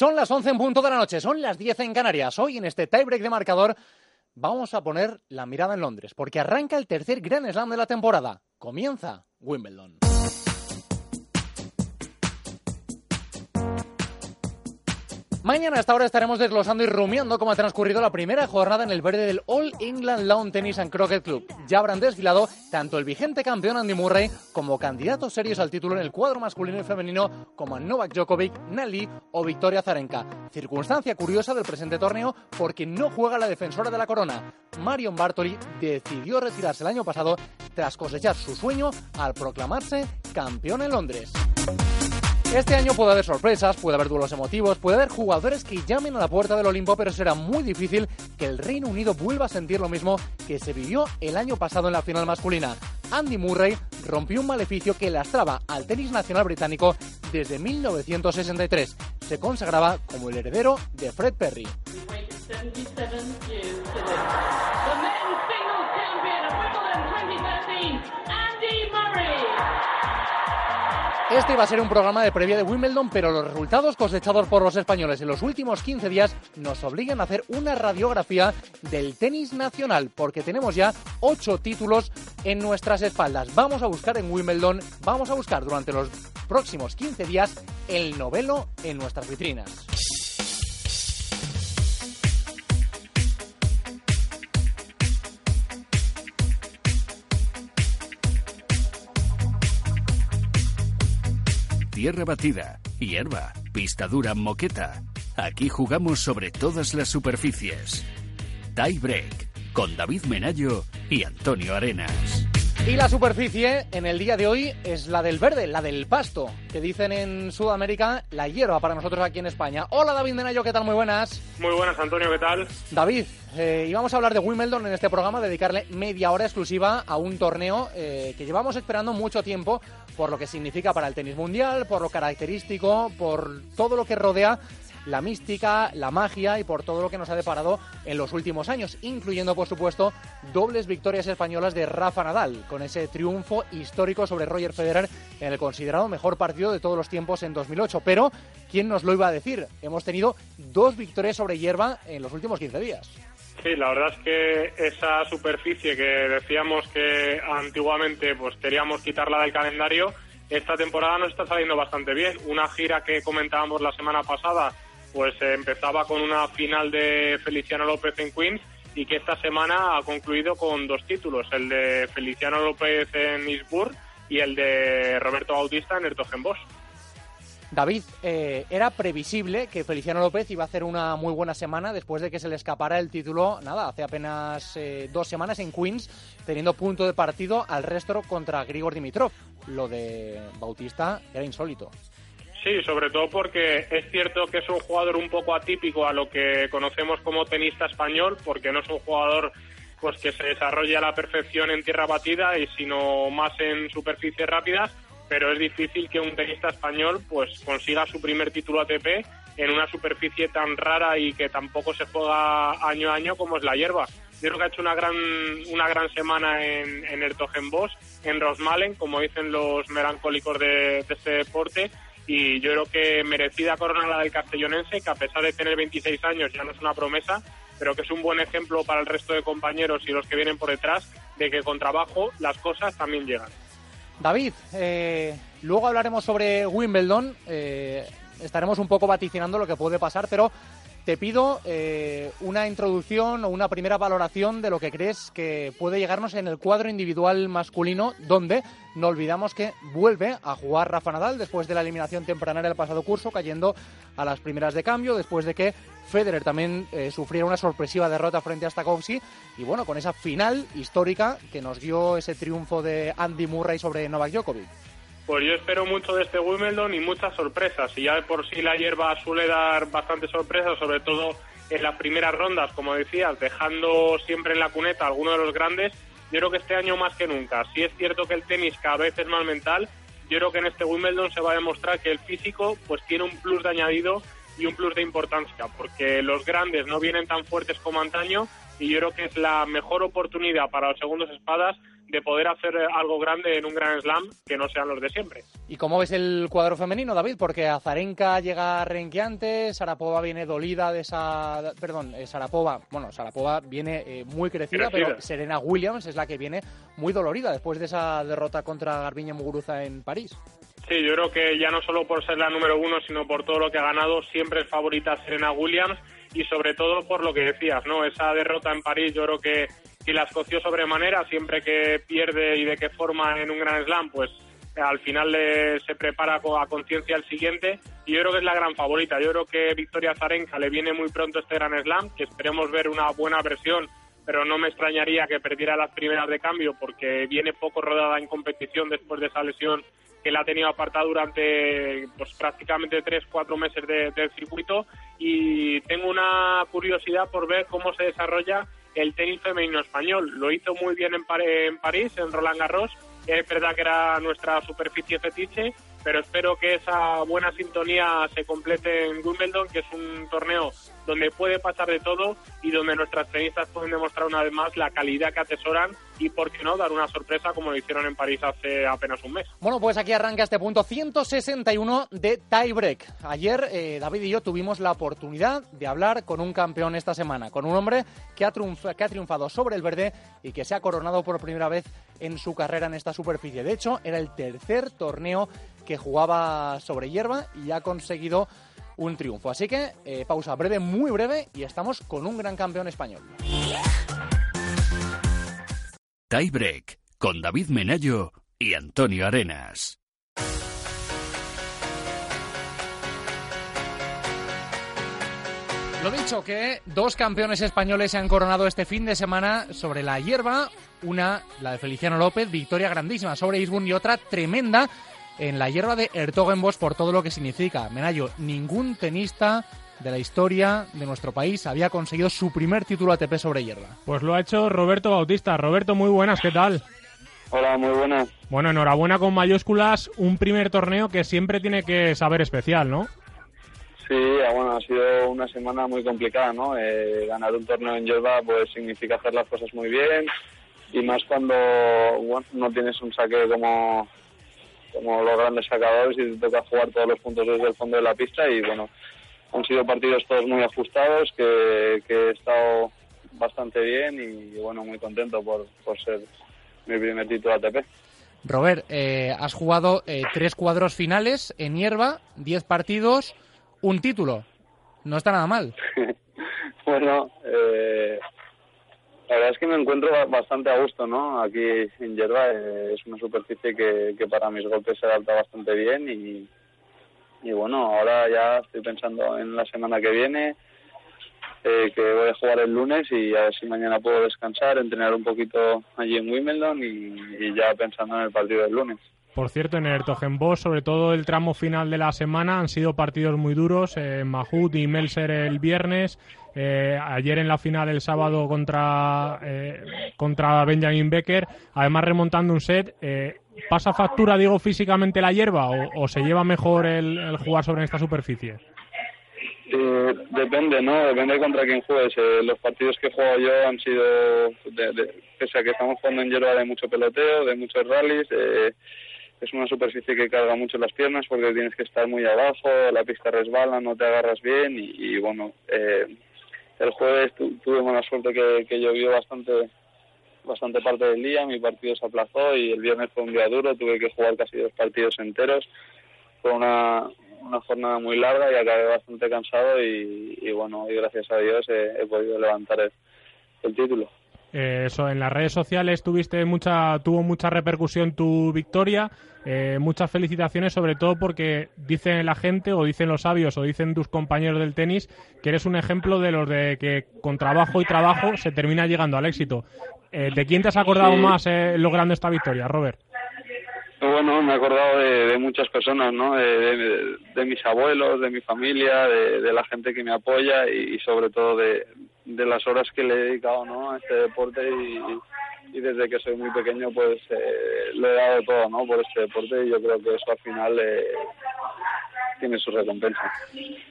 Son las 11 en punto de la noche, son las 10 en Canarias. Hoy en este tiebreak de marcador vamos a poner la mirada en Londres, porque arranca el tercer Grand Slam de la temporada. Comienza Wimbledon. Mañana a esta hora estaremos desglosando y rumiando cómo ha transcurrido la primera jornada en el verde del All England Lawn Tennis and Croquet Club. Ya habrán desfilado tanto el vigente campeón Andy Murray como candidatos serios al título en el cuadro masculino y femenino como Novak Djokovic, Nali o Victoria Zarenka. Circunstancia curiosa del presente torneo porque no juega la defensora de la corona. Marion Bartoli decidió retirarse el año pasado tras cosechar su sueño al proclamarse campeón en Londres. Este año puede haber sorpresas, puede haber duelos emotivos, puede haber jugadores que llamen a la puerta del Olimpo, pero será muy difícil que el Reino Unido vuelva a sentir lo mismo que se vivió el año pasado en la final masculina. Andy Murray rompió un maleficio que lastraba al tenis nacional británico desde 1963. Se consagraba como el heredero de Fred Perry. Este iba a ser un programa de previa de Wimbledon, pero los resultados cosechados por los españoles en los últimos 15 días nos obligan a hacer una radiografía del tenis nacional, porque tenemos ya ocho títulos en nuestras espaldas. Vamos a buscar en Wimbledon, vamos a buscar durante los próximos 15 días el novelo en nuestras vitrinas. Tierra batida, hierba, pista dura, moqueta. Aquí jugamos sobre todas las superficies. Tie Break con David Menayo y Antonio Arenas. Y la superficie en el día de hoy es la del verde, la del pasto, que dicen en Sudamérica la hierba para nosotros aquí en España. Hola David Menayo, ¿qué tal? Muy buenas. Muy buenas, Antonio, ¿qué tal? David, eh, íbamos a hablar de Wimbledon en este programa, dedicarle media hora exclusiva a un torneo eh, que llevamos esperando mucho tiempo por lo que significa para el tenis mundial, por lo característico, por todo lo que rodea la mística, la magia y por todo lo que nos ha deparado en los últimos años, incluyendo por supuesto dobles victorias españolas de Rafa Nadal, con ese triunfo histórico sobre Roger Federer en el considerado mejor partido de todos los tiempos en 2008. Pero, ¿quién nos lo iba a decir? Hemos tenido dos victorias sobre hierba en los últimos 15 días. Sí, la verdad es que esa superficie que decíamos que antiguamente pues queríamos quitarla del calendario, esta temporada nos está saliendo bastante bien. Una gira que comentábamos la semana pasada pues eh, empezaba con una final de Feliciano López en Queens y que esta semana ha concluido con dos títulos, el de Feliciano López en Eastbourne y el de Roberto Bautista en Ertogenbos. David, eh, era previsible que Feliciano López iba a hacer una muy buena semana después de que se le escapara el título, nada, hace apenas eh, dos semanas en Queens, teniendo punto de partido al resto contra Grigor Dimitrov. Lo de Bautista era insólito. Sí, sobre todo porque es cierto que es un jugador un poco atípico a lo que conocemos como tenista español, porque no es un jugador pues que se desarrolle a la perfección en tierra batida y sino más en superficies rápidas, pero es difícil que un tenista español pues consiga su primer título ATP en una superficie tan rara y que tampoco se juega año a año como es la hierba. Yo creo que ha hecho una gran una gran semana en, en en Rosmalen, como dicen los melancólicos de, de este deporte, y yo creo que merecida corona la del castellonense, que a pesar de tener 26 años ya no es una promesa, pero que es un buen ejemplo para el resto de compañeros y los que vienen por detrás de que con trabajo las cosas también llegan. David, eh, luego hablaremos sobre Wimbledon, eh, estaremos un poco vaticinando lo que puede pasar, pero te pido eh, una introducción o una primera valoración de lo que crees que puede llegarnos en el cuadro individual masculino, donde no olvidamos que vuelve a jugar Rafa Nadal después de la eliminación temprana del pasado curso, cayendo a las primeras de cambio, después de que Federer también eh, sufriera una sorpresiva derrota frente a Stakowski, y bueno, con esa final histórica que nos dio ese triunfo de Andy Murray sobre Novak Djokovic. Pues yo espero mucho de este Wimbledon y muchas sorpresas. Y ya de por sí la hierba suele dar bastantes sorpresas, sobre todo en las primeras rondas, como decías, dejando siempre en la cuneta a alguno de los grandes. Yo creo que este año más que nunca. Si es cierto que el tenis cada vez es más mental, yo creo que en este Wimbledon se va a demostrar que el físico pues tiene un plus de añadido y un plus de importancia, porque los grandes no vienen tan fuertes como antaño y yo creo que es la mejor oportunidad para los segundos espadas de poder hacer algo grande en un Grand Slam que no sean los de siempre. ¿Y cómo ves el cuadro femenino, David? Porque Azarenka llega renqueante, Sarapova viene dolida de esa... Perdón, eh, Sarapova, bueno, Sarapova viene eh, muy crecida, pero Serena Williams es la que viene muy dolorida después de esa derrota contra Garbiñe Muguruza en París. Sí, yo creo que ya no solo por ser la número uno, sino por todo lo que ha ganado, siempre es favorita Serena Williams y sobre todo por lo que decías, ¿no? Esa derrota en París yo creo que, que la escoció sobremanera, siempre que pierde y de qué forma en un Gran Slam, pues al final se prepara a conciencia el siguiente y yo creo que es la gran favorita. Yo creo que Victoria Zarenka le viene muy pronto este Gran Slam, que esperemos ver una buena versión, pero no me extrañaría que perdiera las primeras de cambio porque viene poco rodada en competición después de esa lesión que la ha tenido apartada durante pues, prácticamente tres, cuatro meses del circuito y tengo una curiosidad por ver cómo se desarrolla el tenis femenino español. Lo hizo muy bien en, en París, en Roland Garros, es verdad que era nuestra superficie fetiche, pero espero que esa buena sintonía se complete en Wimbledon, que es un torneo donde puede pasar de todo y donde nuestras tenistas pueden demostrar una vez más la calidad que atesoran y, por qué no, dar una sorpresa como lo hicieron en París hace apenas un mes. Bueno, pues aquí arranca este punto 161 de tiebreak. Ayer eh, David y yo tuvimos la oportunidad de hablar con un campeón esta semana, con un hombre que ha, que ha triunfado sobre el verde y que se ha coronado por primera vez en su carrera en esta superficie. De hecho, era el tercer torneo que jugaba sobre hierba y ha conseguido un triunfo. Así que eh, pausa breve, muy breve, y estamos con un gran campeón español. Tie Break con David Menayo y Antonio Arenas. Lo dicho, que dos campeones españoles se han coronado este fin de semana sobre la hierba. Una, la de Feliciano López, victoria grandísima sobre Isbun y otra tremenda en la hierba de Ertogenbos por todo lo que significa. Menayo, ningún tenista de la historia de nuestro país había conseguido su primer título ATP sobre hierba. Pues lo ha hecho Roberto Bautista. Roberto, muy buenas, ¿qué tal? Hola, muy buenas. Bueno, enhorabuena con mayúsculas, un primer torneo que siempre tiene que saber especial, ¿no? Sí, ah, bueno, ha sido una semana muy complicada, ¿no? Eh, ganar un torneo en hierba pues significa hacer las cosas muy bien y más cuando no tienes un saque como como los grandes sacadores y te toca jugar todos los puntos desde el fondo de la pista y bueno, han sido partidos todos muy ajustados, que, he estado bastante bien y bueno, muy contento por, ser mi primer título ATP. Robert, eh, has jugado eh, tres cuadros finales en hierba, diez partidos, un título. No está nada mal. bueno, eh, la verdad es que me encuentro bastante a gusto, ¿no? Aquí en Yerba eh, es una superficie que, para mis golpes se adapta bastante bien y, y bueno, ahora ya estoy pensando en la semana que viene, eh, que voy a jugar el lunes y a ver si mañana puedo descansar, entrenar un poquito allí en Wimbledon y ya pensando en el partido del lunes. Por cierto, en el Ertogenbos, sobre todo el tramo final de la semana, han sido partidos muy duros. Eh, Mahut y Melser el viernes, eh, ayer en la final el sábado contra, eh, contra Benjamin Becker, además remontando un set. Eh, ¿Pasa factura, digo, físicamente la hierba o, se lleva mejor el, jugar sobre esta superficie? depende, ¿no? Depende contra quién juegues. los partidos que he jugado yo han sido, pese a que estamos jugando en hierba de mucho peloteo, de muchos rallies, es una superficie que carga mucho las piernas porque tienes que estar muy abajo, la pista resbala, no te agarras bien y, bueno, eh, el jueves tuve buena suerte que, llovió bastante bastante parte del día, mi partido se aplazó y el viernes fue un día duro, tuve que jugar casi dos partidos enteros, fue una, una jornada muy larga y acabé bastante cansado y, bueno, y gracias a Dios he, podido levantar el título. Eh, eso, en las redes sociales tuviste mucha, tuvo mucha repercusión tu victoria. Eh, muchas felicitaciones, sobre todo porque dice la gente, o dicen los sabios, o dicen tus compañeros del tenis, que eres un ejemplo de los de que con trabajo y trabajo se termina llegando al éxito. Eh, ¿De quién te has acordado más logrando esta victoria, Robert? Bueno, me he acordado de, muchas personas, ¿no? De, mis abuelos, de mi familia, de, la gente que me apoya y, sobre todo de, las horas que le he dedicado, ¿no? A este deporte y, desde que soy muy pequeño, pues eh, lo he dado todo, ¿no? Por este deporte y yo creo que eso al final eh, tiene su recompensa.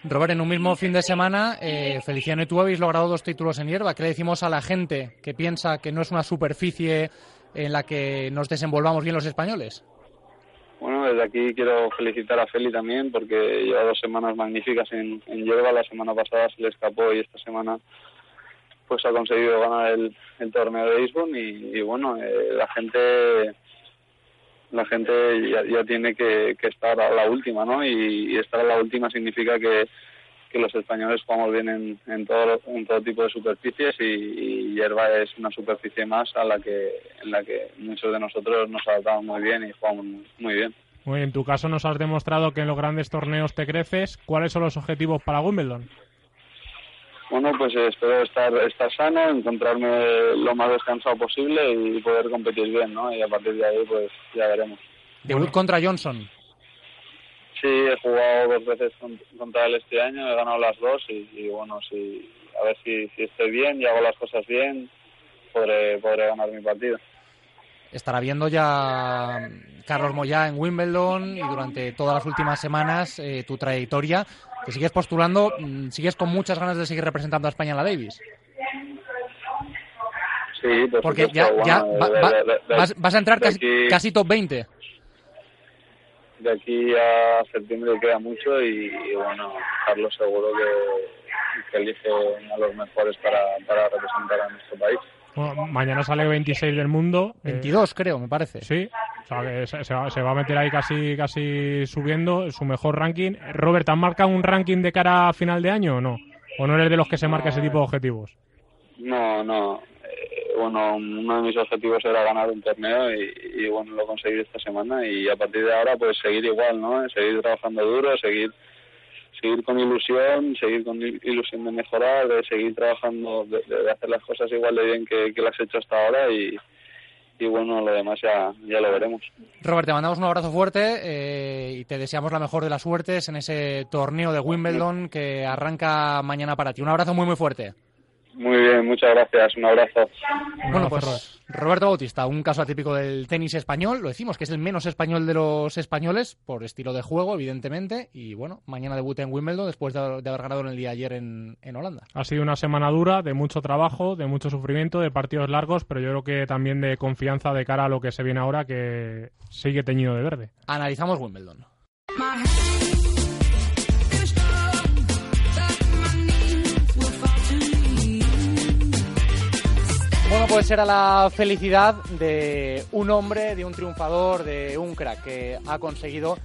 Robert, en un mismo fin de semana, eh, Feliciano y tú habéis logrado dos títulos en hierba. ¿Qué le decimos a la gente que piensa que no es una superficie en la que nos desenvolvamos bien los españoles? Bueno, desde aquí quiero felicitar a Feli también porque lleva dos semanas magníficas en, en hierba. La semana pasada se le escapó y esta semana pues ha conseguido ganar el, torneo de Lisbon y, bueno, eh, la gente la gente ya, tiene que, estar a la última, ¿no? Y, estar a la última significa que, los españoles jugamos bien en, en, todo, en todo tipo de superficies y, hierba es una superficie más a la que, en la que muchos de nosotros nos adaptamos muy bien y jugamos muy bien. Muy en tu caso nos has demostrado que en los grandes torneos te creces. ¿Cuáles son los objetivos para Wimbledon? Bueno, pues espero estar, estar sano, encontrarme lo más descansado posible y poder competir bien, ¿no? Y a partir de ahí, pues ya veremos. Debut contra Johnson. Sí, he jugado dos veces contra él este año, he ganado las dos y, bueno, si, a ver si, si estoy bien y hago las cosas bien, podré, podré ganar mi partido. Estará viendo ya Carlos Moyá en Wimbledon y durante todas las últimas semanas eh, tu trayectoria que sigues postulando, mm, sigues con muchas ganas de seguir representando a España en la Davis. Sí, porque ya, ya vas, a entrar casi, top 20. De aquí a septiembre queda mucho y, bueno, Carlos seguro que, elige a los mejores para, para representar a nuestro país mañana sale 26 del mundo. 22 eh, creo, me parece. Sí, o sea que se, va, a meter ahí casi, casi subiendo su mejor ranking. Robert, ¿han marcado un ranking de cara a final de año o no? ¿O no eres de los que se marca ese tipo de objetivos? No, no. Eh, bueno, uno de mis objetivos era ganar un torneo y, y, bueno, lo conseguí esta semana y a partir de ahora pues seguir igual, ¿no? Seguir trabajando duro, seguir seguir con ilusión, seguir con ilusión de mejorar, de seguir trabajando, de, hacer las cosas igual de bien que, las he hecho hasta ahora y, y bueno, lo demás ya, ya lo veremos. Robert, te mandamos un abrazo fuerte eh, y te deseamos la mejor de las suertes en ese torneo de Wimbledon que arranca mañana para ti. Un abrazo muy, muy fuerte. Muy bien, muchas gracias. Un abrazo. Bueno, pues Roberto Bautista, un caso atípico del tenis español. Lo decimos que es el menos español de los españoles, por estilo de juego, evidentemente. Y bueno, mañana debuta en Wimbledon después de, haber ganado en el día ayer en, en, Holanda. Ha sido una semana dura, de mucho trabajo, de mucho sufrimiento, de partidos largos, pero yo creo que también de confianza de cara a lo que se viene ahora, que sigue teñido de verde. Analizamos Wimbledon. Bueno, pues era la felicidad de un hombre, de un triunfador, de un crack que ha conseguido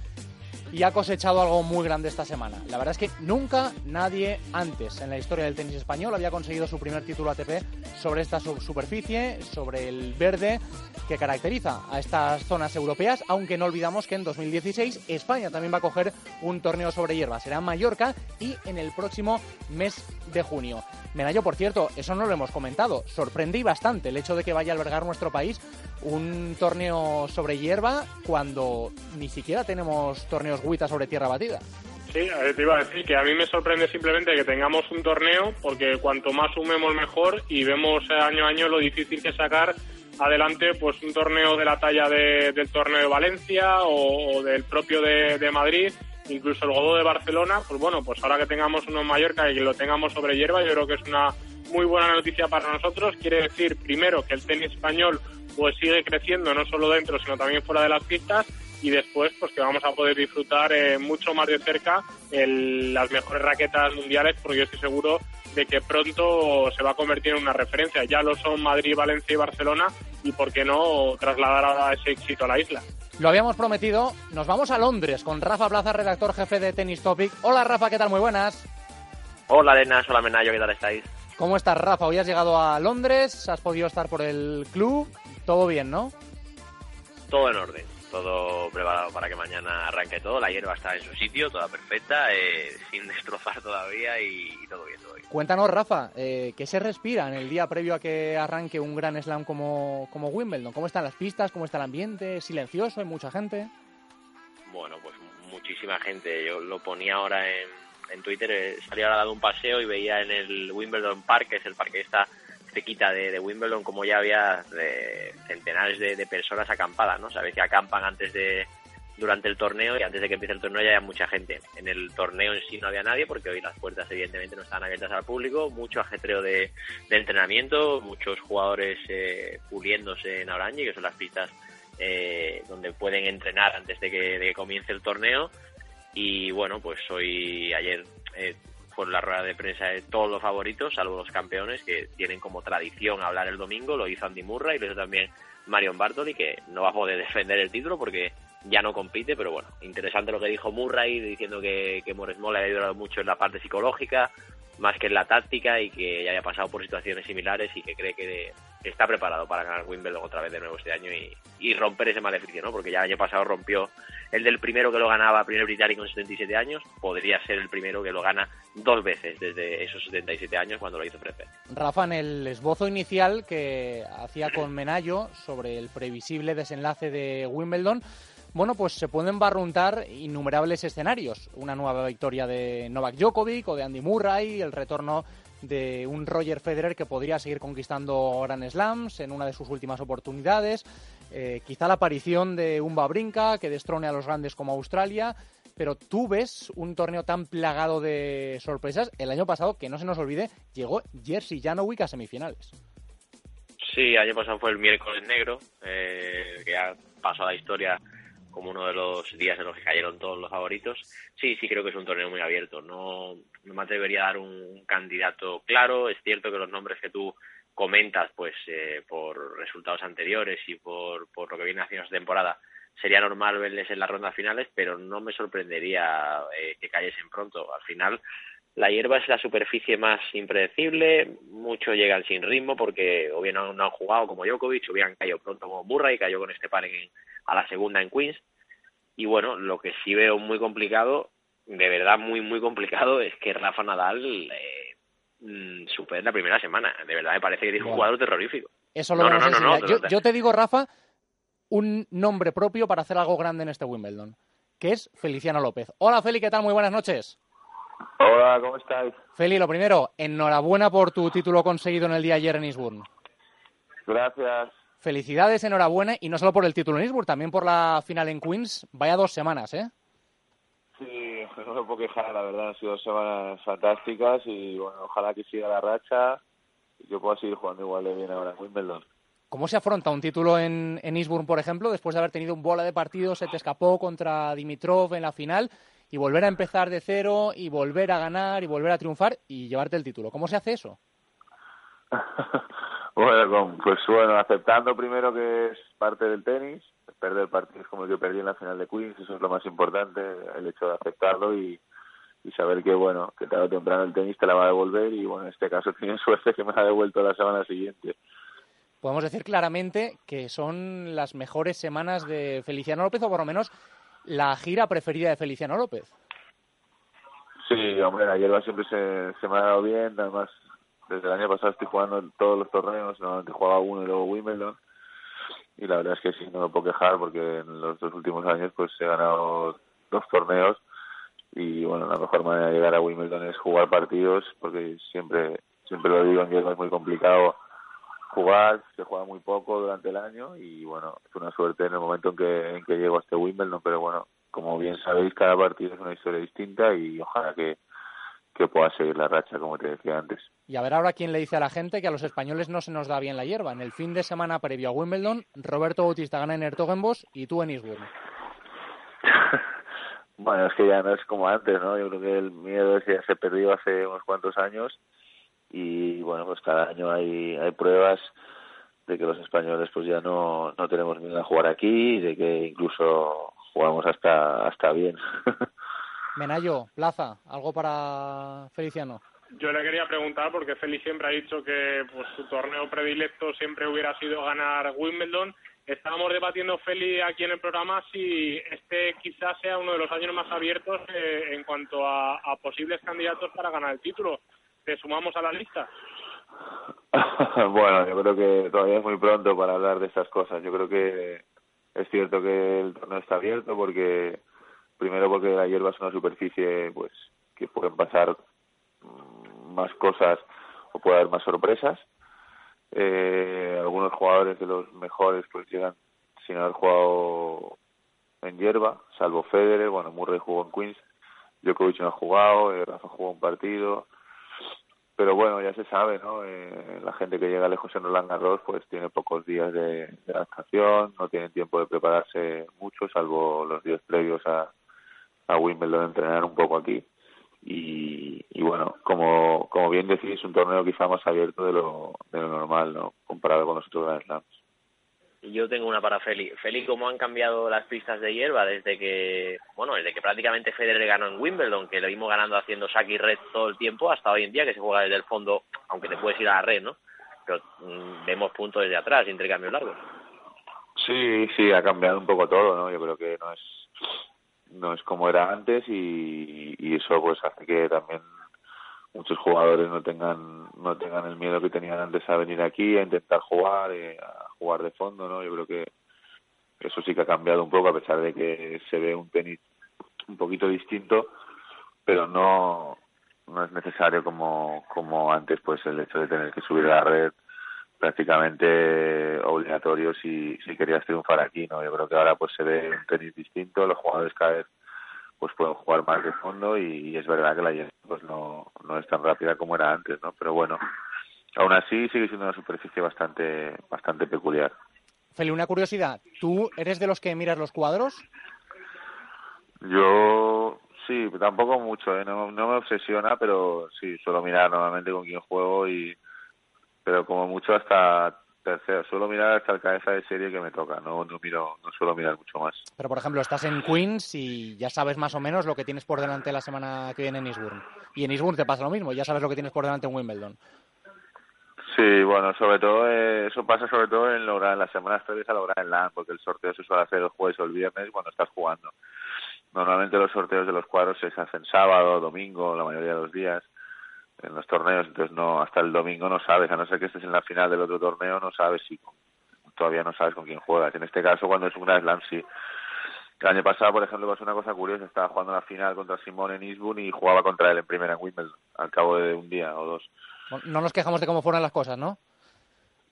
y ha cosechado algo muy grande esta semana. La verdad es que nunca nadie antes en la historia del tenis español había conseguido su primer título ATP sobre esta superficie, sobre el verde que caracteriza a estas zonas europeas, aunque no olvidamos que en 2016 España también va a coger un torneo sobre hierba. Será en Mallorca y en el próximo mes de junio. Menayo, por cierto, eso no lo hemos comentado. Sorprendí bastante el hecho de que vaya a albergar nuestro país un torneo sobre hierba cuando ni siquiera tenemos torneos WITA sobre tierra batida. Sí, te iba a decir que a mí me sorprende simplemente que tengamos un torneo porque cuanto más sumemos mejor y vemos año a año lo difícil que es sacar adelante pues un torneo de la talla del torneo de Valencia o, del propio de, de Madrid incluso el Godó de Barcelona, pues bueno, pues ahora que tengamos uno en Mallorca y que lo tengamos sobre hierba, yo creo que es una muy buena noticia para nosotros. Quiere decir, primero, que el tenis español pues sigue creciendo no solo dentro, sino también fuera de las pistas y después pues que vamos a poder disfrutar eh, mucho más de cerca las mejores raquetas mundiales porque yo estoy seguro de que pronto se va a convertir en una referencia. Ya lo son Madrid, Valencia y Barcelona y por qué no trasladar ahora ese éxito a la isla. Lo habíamos prometido, nos vamos a Londres con Rafa Plaza, redactor jefe de Tennis Topic. Hola Rafa, ¿qué tal? Muy buenas. Hola Arenas, hola Menayo, ¿qué tal estáis? ¿Cómo estás Rafa? Hoy has llegado a Londres, has podido estar por el club, todo bien, ¿no? Todo en orden todo preparado para que mañana arranque todo. La hierba está en su sitio, toda perfecta, eh, sin destrozar todavía y, todo bien, todo bien. Cuéntanos, Rafa, eh, ¿qué se respira en el día previo a que arranque un gran slam como, como Wimbledon? ¿Cómo están las pistas? ¿Cómo está el ambiente? ¿Silencioso? ¿Hay mucha gente? Bueno, pues muchísima gente. Yo lo ponía ahora en, en Twitter, eh, salía ahora de un paseo y veía en el Wimbledon Park, que es el parque que está cerquita de, de Wimbledon, como ya había centenares de, personas acampadas, ¿no? Sabes que acampan antes de durante el torneo y antes de que empiece el torneo ya hay mucha gente. En el torneo en sí no había nadie porque hoy las puertas evidentemente no están abiertas al público, mucho ajetreo de, entrenamiento, muchos jugadores eh, puliéndose en Orange, que son las pistas eh, donde pueden entrenar antes de que, comience el torneo. Y bueno, pues hoy, ayer, eh, por la rueda de prensa de todos los favoritos, salvo los campeones, que tienen como tradición hablar el domingo. Lo hizo Andy Murray y lo hizo también Marion Bartoli, que no va a poder defender el título porque ya no compite, pero bueno, interesante lo que dijo Murray, diciendo que, que Moresmo le ha ayudado mucho en la parte psicológica, más que en la táctica y que ya haya pasado por situaciones similares y que cree que, está preparado para ganar Wimbledon otra vez de nuevo este año y, romper ese maleficio, ¿no? Porque ya el año pasado rompió el del primero que lo ganaba, primer británico en 77 años, podría ser el primero que lo gana dos veces desde esos 77 años cuando lo hizo Fred Rafa, en el esbozo inicial que hacía con Menayo sobre el previsible desenlace de Wimbledon, bueno, pues se pueden barruntar innumerables escenarios. Una nueva victoria de Novak Djokovic o de Andy Murray, el retorno de un Roger Federer que podría seguir conquistando Grand Slams en una de sus últimas oportunidades. Eh, quizá la aparición de un Babrinka que destrone a los grandes como Australia. Pero tú ves un torneo tan plagado de sorpresas. El año pasado, que no se nos olvide, llegó Jersey Janowicz a semifinales. Sí, año pasado fue el miércoles negro, eh, que ha pasado a la historia como uno de los días en los que cayeron todos los favoritos. Sí, sí creo que es un torneo muy abierto. No, no me atrevería dar un, candidato claro. Es cierto que los nombres que tú comentas, pues eh, por resultados anteriores y por, por lo que viene haciendo esta temporada, sería normal verles en las rondas finales, pero no me sorprendería eh, que cayesen pronto. Al final, la hierba es la superficie más impredecible, muchos llegan sin ritmo porque o bien no, han jugado como Djokovic, o bien han caído pronto como Murray, cayó con este par en, a la segunda en Queens. Y bueno, lo que sí veo muy complicado, de verdad muy, muy complicado, es que Rafa Nadal eh, mm, supere la primera semana. De verdad me parece que tiene un jugador terrorífico. Eso lo no, yo, yo te digo, Rafa, un nombre propio para hacer algo grande en este Wimbledon, que es Feliciano López. Hola Feli, ¿qué tal? Muy buenas noches. Hola, ¿cómo estáis? Feli, lo primero, enhorabuena por tu título conseguido en el día ayer en Eastbourne. Gracias. Felicidades, enhorabuena, y no solo por el título en Eastbourne, también por la final en Queens. Vaya dos semanas, ¿eh? Sí, no me puedo quejar, la verdad. Han sido dos semanas fantásticas y bueno, ojalá que siga la racha y que pueda seguir jugando igual de bien ahora en Wimbledon. ¿Cómo se afronta un título en, en Eastbourne, por ejemplo, después de haber tenido un bola de partido, se te escapó contra Dimitrov en la final y volver a empezar de cero y volver a ganar y volver a triunfar y llevarte el título. ¿Cómo se hace eso? bueno, pues bueno, aceptando primero que es parte del tenis, perder partidos como el que perdí en la final de Queens, eso es lo más importante, el hecho de aceptarlo y, y saber que bueno, que tarde o temprano el tenis te la va a devolver y bueno, en este caso tiene suerte que me ha devuelto la semana siguiente. Podemos decir claramente que son las mejores semanas de Feliciano López o por lo menos la gira preferida de Feliciano López. Sí, hombre, la hierba siempre se, se me ha dado bien, además desde el año pasado estoy jugando en todos los torneos, normalmente jugaba uno y luego Wimbledon, y la verdad es que sí, no me puedo quejar porque en los dos últimos años pues he ganado dos torneos. Y bueno, la mejor manera de llegar a Wimbledon es jugar partidos porque siempre siempre lo digo en hierba es muy complicado jugar, se juega muy poco durante el año y bueno, es una suerte en el momento en que, en que llego a este Wimbledon, pero bueno, como bien sabéis, cada partido es una historia distinta y ojalá que, que pueda seguir la racha, como te decía antes. Y a ver ahora quién le dice a la gente que a los españoles no se nos da bien la hierba. En el fin de semana previo a Wimbledon, Roberto Bautista gana en Ertogenbos y tú en Eastbourne. bueno, es que ya no es como antes, ¿no? Yo creo que el miedo ese ya se perdió hace unos cuantos años y bueno pues cada año hay hay pruebas de que los españoles pues ya no no tenemos miedo a jugar aquí y de que incluso jugamos hasta hasta bien Menayo Plaza algo para Feliciano yo le quería preguntar porque Feli siempre ha dicho que pues su torneo predilecto siempre hubiera sido ganar Wimbledon estábamos debatiendo Feli aquí en el programa si este quizás sea uno de los años más abiertos eh, en cuanto a, a posibles candidatos para ganar el título. ¿Te sumamos a la lista? bueno, yo creo que todavía es muy pronto para hablar de estas cosas. Yo creo que es cierto que el torneo está abierto porque primero porque la hierba es una superficie pues que pueden pasar más cosas o puede haber más sorpresas. Eh, algunos jugadores de los mejores pues llegan sin haber jugado en hierba, salvo Federer, bueno, Murray jugó en Queens, Djokovic no ha jugado, eh, Rafa jugó un partido, pero bueno, ya se sabe, ¿no? Eh, la gente que llega lejos en Roland Garros pues tiene pocos días de, adaptación, no tienen tiempo de prepararse mucho, salvo los días previos a, a Wimbledon, entrenar un poco aquí. Y, y bueno, como, como bien decís, un torneo quizá más abierto de lo, de lo normal, ¿no? Comparado con los otros Grand Slams yo tengo una para Feli. Feli, ¿cómo han cambiado las pistas de hierba desde que, bueno, desde que prácticamente Federer ganó en Wimbledon, que lo vimos ganando haciendo saque y red todo el tiempo, hasta hoy en día que se juega desde el fondo, aunque te puedes ir a la red, ¿no? Pero mm, vemos puntos desde atrás, intercambios largos. Sí, sí, ha cambiado un poco todo, ¿no? Yo creo que no es no es como era antes y, eso pues hace que también muchos jugadores no tengan no tengan el miedo que tenían antes a venir aquí a intentar jugar eh, a jugar de fondo no yo creo que eso sí que ha cambiado un poco a pesar de que se ve un tenis un poquito distinto pero no no es necesario como como antes pues el hecho de tener que subir a la red prácticamente obligatorio si si querías triunfar aquí no yo creo que ahora pues se ve un tenis distinto los jugadores cada vez pues pueden jugar más de fondo y, es verdad que la hierba pues no, no es tan rápida como era antes, ¿no? Pero bueno, aún así sigue siendo una superficie bastante bastante peculiar. Feli, una curiosidad, ¿tú eres de los que miras los cuadros? Yo sí, tampoco mucho, ¿eh? no, no me obsesiona, pero sí, suelo mirar normalmente con quién juego y pero como mucho hasta tercero. Suelo mirar hasta el cabeza de serie que me toca, no, no, miro, no suelo mirar mucho más. Pero, por ejemplo, estás en Queens y ya sabes más o menos lo que tienes por delante la semana que viene en Eastbourne. Y en Eastbourne te pasa lo mismo, ya sabes lo que tienes por delante en Wimbledon. Sí, bueno, sobre todo eh, eso pasa sobre todo en, en las semanas previas a lograr el LAN, porque el sorteo se suele hacer el jueves o el viernes cuando estás jugando. Normalmente los sorteos de los cuadros se hacen sábado, domingo, la mayoría de los días en los torneos, entonces no hasta el domingo no sabes, a no ser que estés en la final del otro torneo, no sabes si todavía no sabes con quién juegas. En este caso, cuando es un Grand Slam, sí. El año pasado, por ejemplo, pasó una cosa curiosa, estaba jugando la final contra Simón en Eastbourne y jugaba contra él en primera en Wimbledon, al cabo de un día o dos. No nos quejamos de cómo fueron las cosas, ¿no?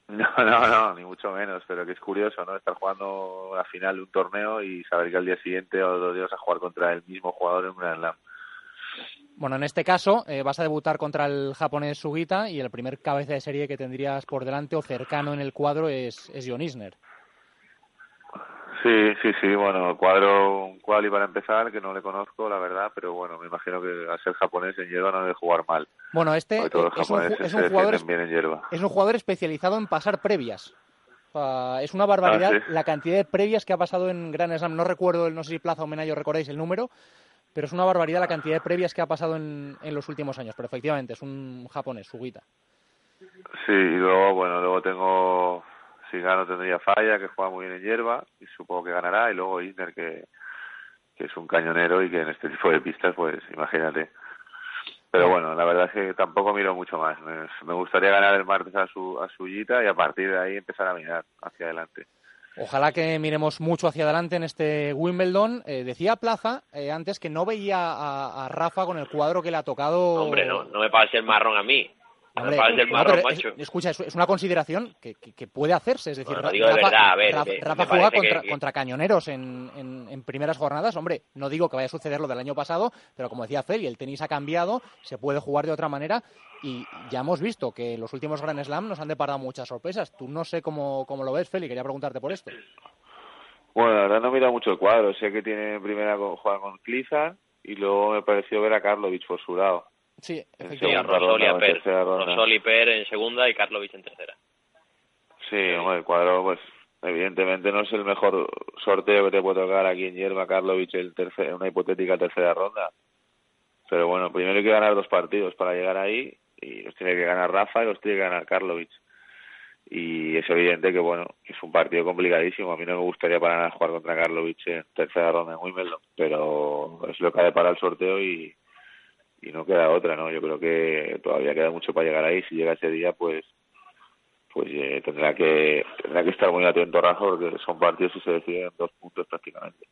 No, no, no, ni mucho menos, pero que es curioso, ¿no? Estar jugando la final de un torneo y saber que al día siguiente o dos días a jugar contra el mismo jugador en un Grand Slam. Bueno, en este caso eh, vas a debutar contra el japonés Sugita y el primer cabeza de serie que tendrías por delante o cercano en el cuadro es, es John Isner. Sí, sí, sí, bueno, cuadro un quali para empezar, que no le conozco, la verdad, pero bueno, me imagino que al ser japonés en hierba no debe jugar mal. Bueno, este es un, es, un jugador, es un jugador especializado en pasar previas. es una barbaridad ah, la cantidad de previas que ha pasado en Grand Slam. No recuerdo, no sé si Plaza o Menayo recordáis el número, pero es una barbaridad la cantidad de previas que ha pasado en, los últimos años. Pero efectivamente, es un japonés, Sugita. Sí, y luego, bueno, luego tengo, si gano tendría Falla, que juega muy bien en hierba, y supongo que ganará, y luego Isner, que, es un cañonero y que en este tipo de pistas, pues imagínate. Pero bueno, la verdad es que tampoco miro mucho más. Me, gustaría ganar el martes a su a Suyita y a partir de ahí empezar a mirar hacia adelante. Ojalá que miremos mucho hacia adelante en este Wimbledon. Eh, decía Plaza eh, antes que no veía a, Rafa con el cuadro que le ha tocado. Hombre, no, no me parece el marrón a mí. Hombre, escucha, es, una consideración que, que, puede hacerse. Es decir, Rafa, juega contra, contra, cañoneros en, en, primeras jornadas. Hombre, no digo que vaya a suceder lo del año pasado, pero como decía Feli, el tenis ha cambiado, se puede jugar de otra manera y ya hemos visto que los últimos Grand Slam nos han deparado muchas sorpresas. Tú no sé cómo, cómo lo ves, Feli, quería preguntarte por esto. Bueno, la verdad no mira mucho el cuadro. Sé que tiene primera juega con Clizan y luego me pareció ver a Karlovic por su lado. Sí, efectivamente. Rosoli, Per en segunda y Karlovic en tercera. Sí, el cuadro, pues, evidentemente no es el mejor sorteo que te puede tocar aquí en Yerba Karlovic el tercer, una hipotética tercera ronda. Pero bueno, primero hay que ganar dos partidos para llegar ahí y los tiene que ganar Rafa y los tiene que ganar Karlovic. y es evidente que bueno es un partido complicadísimo a mí no me gustaría para nada jugar contra Karlovic en tercera ronda en Wimbledon pero es lo que ha de para el sorteo y, y no queda otra no yo creo que todavía queda mucho para llegar ahí si llega ese día pues pues eh, tendrá que tendrá que estar muy atento Rafa porque son partidos y se deciden en dos puntos prácticamente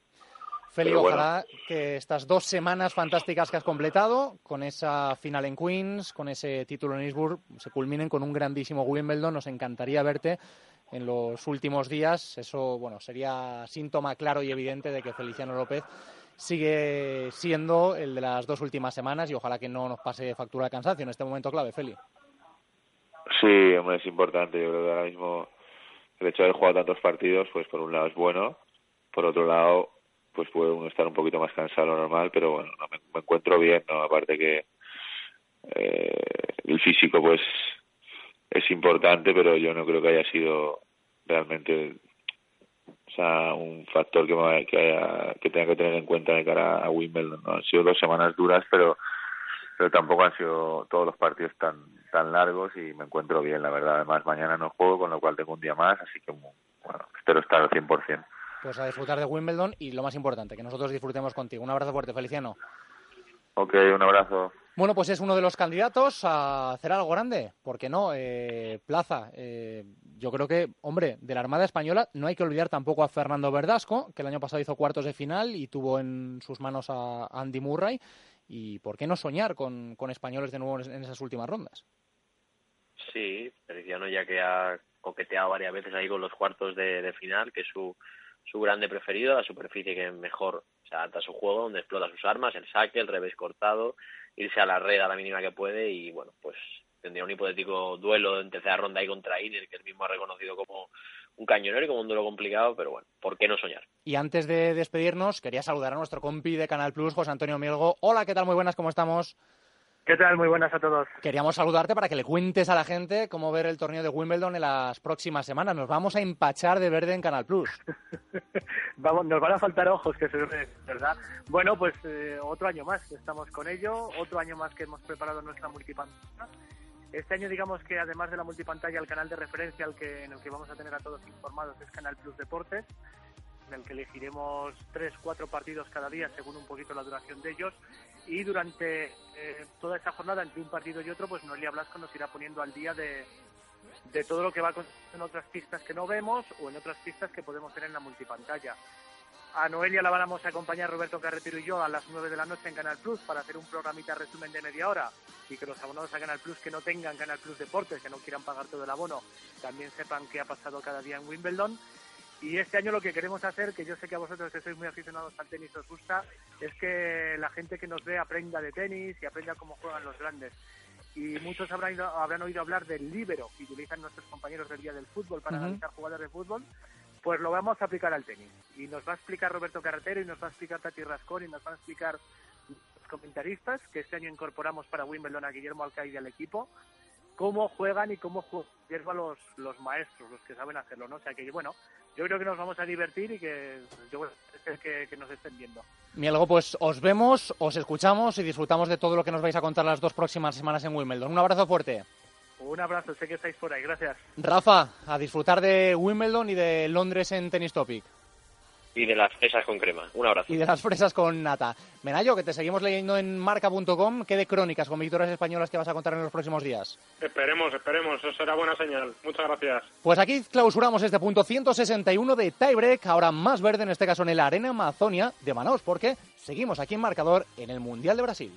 Feli, ojalá que estas dos semanas fantásticas que has completado, con esa final en Queens, con ese título en Eastbourne, se culminen con un grandísimo Wimbledon. Nos encantaría verte en los últimos días. Eso, bueno, sería síntoma claro y evidente de que Feliciano López sigue siendo el de las dos últimas semanas y ojalá que no nos pase factura de cansancio en este momento clave, Feli. Sí, es importante. Yo creo que ahora mismo el hecho de haber jugado tantos partidos, pues por un lado es bueno, por otro lado pues puede uno estar un poquito más cansado lo normal, pero bueno, me, encuentro bien, ¿no? Aparte que eh, el físico pues es importante, pero yo no creo que haya sido realmente o sea, un factor que, que, haya, que tenga que tener en cuenta de cara a Wimbledon. ¿no? Han sido dos semanas duras, pero pero tampoco han sido todos los partidos tan tan largos y me encuentro bien, la verdad. Además, mañana no juego, con lo cual tengo un día más, así que bueno, espero estar al 100% pues a disfrutar de Wimbledon y lo más importante, que nosotros disfrutemos contigo. Un abrazo fuerte, Feliciano. Ok, un abrazo. Bueno, pues es uno de los candidatos a hacer algo grande. ¿Por qué no? Eh, Plaza, eh, yo creo que, hombre, de la Armada Española no hay que olvidar tampoco a Fernando Verdasco, que el año pasado hizo cuartos de final y tuvo en sus manos a Andy Murray. ¿Y por qué no soñar con, españoles de nuevo en esas últimas rondas? Sí, ya que ha coqueteado varias veces ahí con los cuartos de, de final, que su su grande preferido, la superficie que mejor se adapta a su juego, donde explota sus armas, el saque, el revés cortado, irse a la red a la mínima que puede y bueno, pues tendría un hipotético duelo en tercera ronda ahí contra Iner, que él mismo ha reconocido como un cañonero y como un duelo complicado, pero bueno, ¿por qué no soñar? Y antes de despedirnos, quería saludar a nuestro compi de Canal Plus, José Antonio Mielgo. Hola, ¿qué tal? Muy buenas, ¿cómo estamos? ¿Qué tal? Muy buenas a todos. Queríamos saludarte para que le cuentes a la gente cómo ver el torneo de Wimbledon en las próximas semanas. Nos vamos a empachar de verde en Canal Plus. vamos, nos van a faltar ojos, que se ¿verdad? Bueno, pues eh, otro año más estamos con ello, otro año más que hemos preparado nuestra multipantalla. Este año, digamos que además de la multipantalla, el canal de referencia al que, en el que vamos a tener a todos informados es Canal Plus Deportes en el que elegiremos tres, cuatro partidos cada día según un poquito la duración de ellos y durante eh, toda esta jornada entre un partido y otro pues Noelia Blasco nos irá poniendo al día de, de todo lo que va en otras pistas que no vemos o en otras pistas que podemos tener en la multipantalla. A Noelia la vamos a acompañar Roberto Carretero y yo a las 9 de la noche en Canal Plus para hacer un programita resumen de media hora y que los abonados a Canal Plus que no tengan Canal Plus Deportes, que no quieran pagar todo el abono, también sepan qué ha pasado cada día en Wimbledon. Y este año lo que queremos hacer, que yo sé que a vosotros que sois muy aficionados al tenis os gusta, es que la gente que nos ve aprenda de tenis y aprenda cómo juegan los grandes. Y muchos habrán, habrán oído hablar del libero que utilizan nuestros compañeros del Día del Fútbol para analizar jugadores de fútbol. Pues lo vamos a aplicar al tenis. Y nos va a explicar Roberto Carretero y nos va a explicar Tati Rascón y nos van a explicar los comentaristas que este año incorporamos para Wimbledon a Guillermo Alcaide al equipo cómo juegan y cómo juegan los, los maestros, los que saben hacerlo, ¿no? O sea que, bueno, yo creo que nos vamos a divertir y que yo que, que nos estén viendo. Mielgo, pues os vemos, os escuchamos y disfrutamos de todo lo que nos vais a contar las dos próximas semanas en Wimbledon. Un abrazo fuerte. Un abrazo, sé que estáis por ahí, gracias. Rafa, a disfrutar de Wimbledon y de Londres en Tennis Topic. Y de las fresas con crema. Un abrazo. Y de las fresas con nata. Menayo, que te seguimos leyendo en marca.com. ¿Qué de crónicas con victorias españolas que vas a contar en los próximos días? Esperemos, esperemos. Eso será buena señal. Muchas gracias. Pues aquí clausuramos este punto 161 de Tiebreak. Ahora más verde, en este caso en la Arena Amazonia de Manaus, porque seguimos aquí en marcador en el Mundial de Brasil.